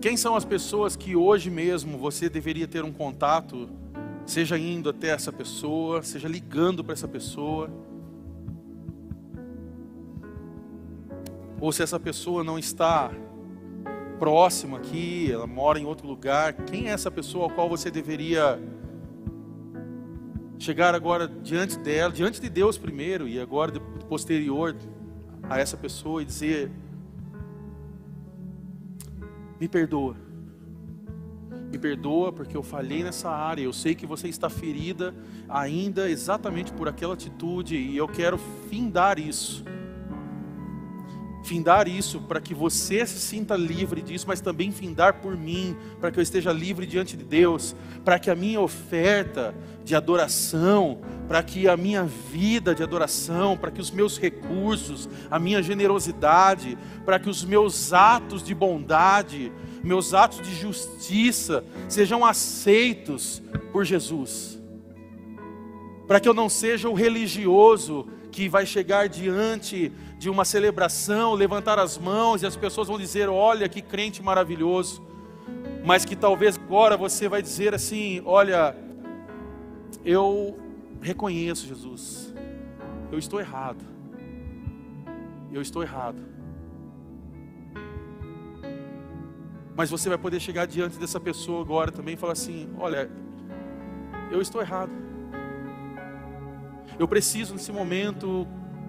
Quem são as pessoas que hoje mesmo você deveria ter um contato Seja indo até essa pessoa, seja ligando para essa pessoa. Ou se essa pessoa não está próxima aqui, ela mora em outro lugar, quem é essa pessoa ao qual você deveria chegar agora diante dela, diante de Deus primeiro e agora posterior a essa pessoa e dizer: Me perdoa. Me perdoa porque eu falhei nessa área. Eu sei que você está ferida ainda exatamente por aquela atitude e eu quero findar isso. Findar isso para que você se sinta livre disso, mas também findar por mim, para que eu esteja livre diante de Deus, para que a minha oferta de adoração, para que a minha vida de adoração, para que os meus recursos, a minha generosidade, para que os meus atos de bondade, meus atos de justiça sejam aceitos por Jesus. Para que eu não seja o religioso que vai chegar diante de uma celebração, levantar as mãos e as pessoas vão dizer: Olha que crente maravilhoso. mas que talvez agora você vai dizer assim: Olha, eu reconheço, Jesus, eu estou errado, eu estou errado. Mas você vai poder chegar diante dessa pessoa agora também e falar assim: Olha, eu estou errado. Eu preciso nesse momento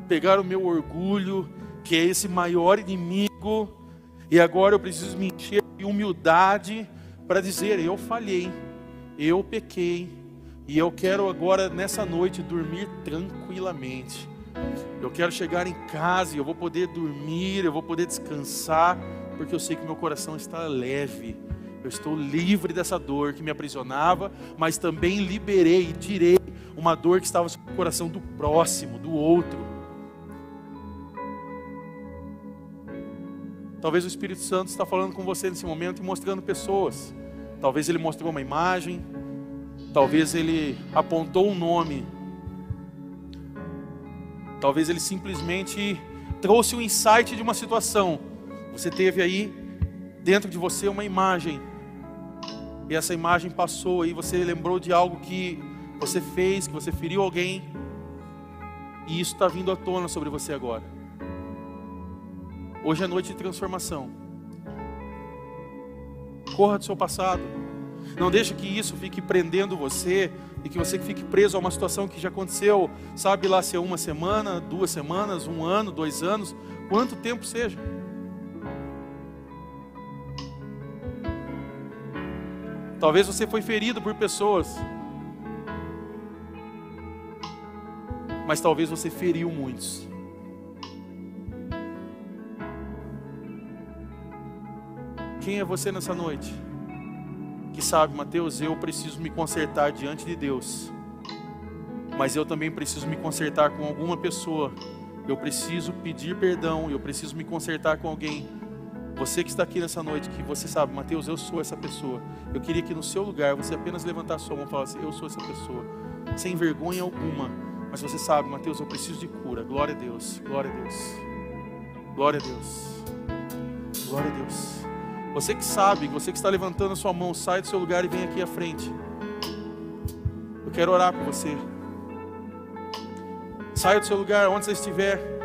pegar o meu orgulho, que é esse maior inimigo, e agora eu preciso me encher de humildade para dizer: eu falhei, eu pequei, e eu quero agora nessa noite dormir tranquilamente. Eu quero chegar em casa e eu vou poder dormir, eu vou poder descansar, porque eu sei que meu coração está leve. Eu estou livre dessa dor que me aprisionava, mas também liberei e tirei uma dor que estava no coração do próximo, do outro. Talvez o Espírito Santo está falando com você nesse momento e mostrando pessoas. Talvez ele mostrou uma imagem, talvez ele apontou um nome, talvez ele simplesmente trouxe um insight de uma situação. Você teve aí dentro de você uma imagem, e essa imagem passou, e você lembrou de algo que você fez, que você feriu alguém, e isso está vindo à tona sobre você agora. Hoje é noite de transformação. Corra do seu passado. Não deixe que isso fique prendendo você e que você fique preso a uma situação que já aconteceu, sabe lá se é uma semana, duas semanas, um ano, dois anos, quanto tempo seja. Talvez você foi ferido por pessoas, mas talvez você feriu muitos. Quem é você nessa noite? Que sabe, Mateus, eu preciso me consertar diante de Deus, mas eu também preciso me consertar com alguma pessoa. Eu preciso pedir perdão, eu preciso me consertar com alguém. Você que está aqui nessa noite, que você sabe, Mateus, eu sou essa pessoa. Eu queria que no seu lugar você apenas levantasse a sua mão e falasse, eu sou essa pessoa, sem vergonha alguma. Mas você sabe, Mateus, eu preciso de cura. Glória a Deus, glória a Deus, glória a Deus, glória a Deus. Você que sabe, você que está levantando a sua mão, sai do seu lugar e vem aqui à frente. Eu quero orar por você. Saia do seu lugar, onde você estiver.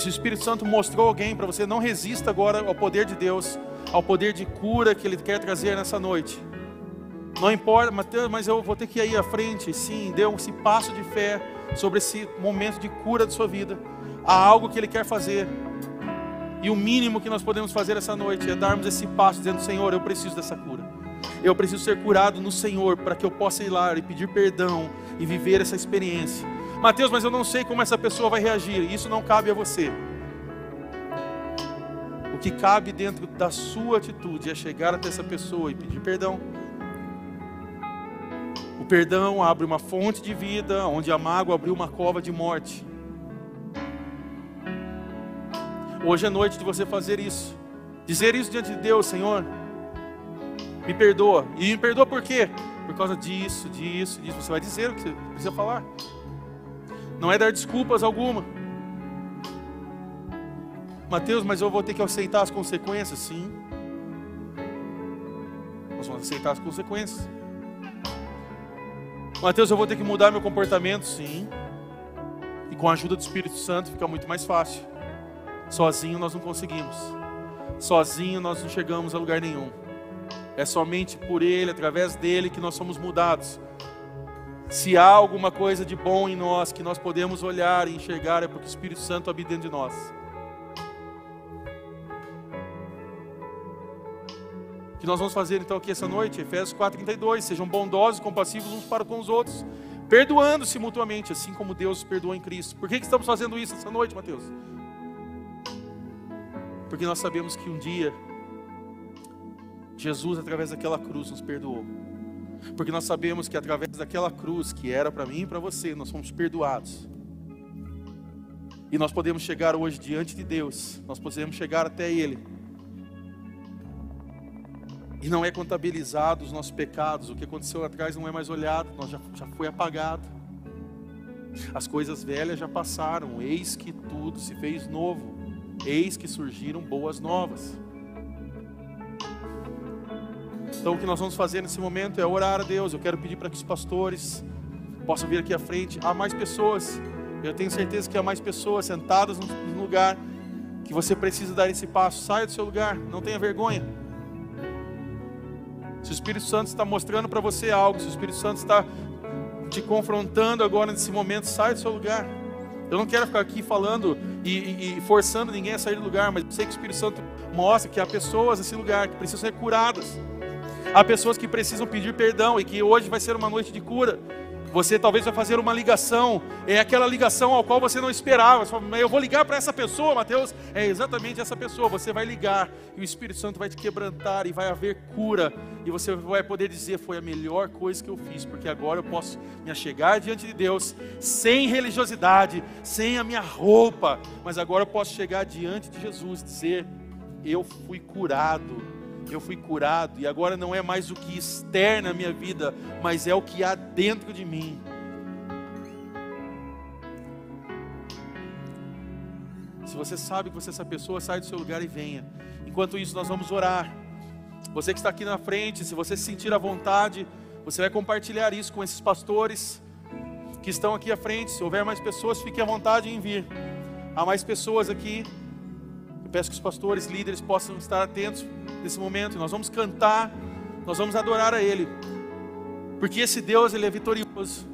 Se o Espírito Santo mostrou alguém para você, não resista agora ao poder de Deus, ao poder de cura que Ele quer trazer nessa noite. Não importa, Mateus, mas eu vou ter que ir à frente. Sim, dê esse passo de fé sobre esse momento de cura da sua vida. Há algo que Ele quer fazer. E o mínimo que nós podemos fazer essa noite é darmos esse passo, dizendo: Senhor, eu preciso dessa cura. Eu preciso ser curado no Senhor para que eu possa ir lá e pedir perdão e viver essa experiência. Mateus, mas eu não sei como essa pessoa vai reagir. Isso não cabe a você. O que cabe dentro da sua atitude é chegar até essa pessoa e pedir perdão. O perdão abre uma fonte de vida, onde a mágoa abriu uma cova de morte. Hoje é noite de você fazer isso. Dizer isso diante de Deus, Senhor. Me perdoa. E me perdoa por quê? Por causa disso, disso, disso. Você vai dizer o que você precisa falar. Não é dar desculpas alguma. Mateus, mas eu vou ter que aceitar as consequências? Sim. Nós vamos aceitar as consequências. Mateus, eu vou ter que mudar meu comportamento? Sim. E com a ajuda do Espírito Santo fica muito mais fácil. Sozinho nós não conseguimos. Sozinho nós não chegamos a lugar nenhum. É somente por Ele, através dele, que nós somos mudados. Se há alguma coisa de bom em nós que nós podemos olhar e enxergar, é porque o Espírito Santo habita dentro de nós. O que nós vamos fazer então aqui essa noite? Efésios 4,32. Sejam bondosos, compassivos uns para com os outros, perdoando-se mutuamente, assim como Deus perdoou em Cristo. Por que, que estamos fazendo isso essa noite, Mateus? Porque nós sabemos que um dia Jesus, através daquela cruz, nos perdoou. Porque nós sabemos que através daquela cruz, que era para mim e para você, nós fomos perdoados. E nós podemos chegar hoje diante de Deus, nós podemos chegar até Ele. E não é contabilizado os nossos pecados, o que aconteceu atrás não é mais olhado, nós já, já foi apagado. As coisas velhas já passaram, eis que tudo se fez novo eis que surgiram boas novas. Então, o que nós vamos fazer nesse momento é orar a Deus. Eu quero pedir para que os pastores possam vir aqui à frente. Há mais pessoas, eu tenho certeza que há mais pessoas sentadas no lugar que você precisa dar esse passo. Saia do seu lugar, não tenha vergonha. Se o Espírito Santo está mostrando para você algo, se o Espírito Santo está te confrontando agora nesse momento, saia do seu lugar. Eu não quero ficar aqui falando e, e, e, forçando ninguém a sair do lugar, mas eu sei que o Espírito Santo mostra que há pessoas nesse lugar que precisam ser curadas. Há pessoas que precisam pedir perdão e que hoje vai ser uma noite de cura. Você talvez vai fazer uma ligação, é aquela ligação ao qual você não esperava. Você fala, eu vou ligar para essa pessoa, Mateus. É exatamente essa pessoa. Você vai ligar e o Espírito Santo vai te quebrantar e vai haver cura. E você vai poder dizer: Foi a melhor coisa que eu fiz, porque agora eu posso me achegar diante de Deus sem religiosidade, sem a minha roupa, mas agora eu posso chegar diante de Jesus e dizer: Eu fui curado eu fui curado e agora não é mais o que externa a minha vida, mas é o que há dentro de mim. Se você sabe que você é essa pessoa, sai do seu lugar e venha. Enquanto isso, nós vamos orar. Você que está aqui na frente, se você se sentir à vontade, você vai compartilhar isso com esses pastores que estão aqui à frente. Se houver mais pessoas, fique à vontade em vir. Há mais pessoas aqui. Eu peço que os pastores, líderes possam estar atentos nesse momento. Nós vamos cantar, nós vamos adorar a Ele, porque esse Deus ele é vitorioso.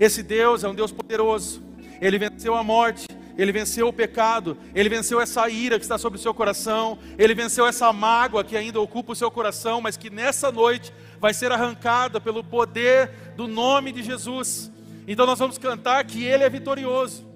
Esse Deus é um Deus poderoso. Ele venceu a morte, ele venceu o pecado, ele venceu essa ira que está sobre o seu coração, ele venceu essa mágoa que ainda ocupa o seu coração, mas que nessa noite vai ser arrancada pelo poder do nome de Jesus. Então nós vamos cantar que ele é vitorioso.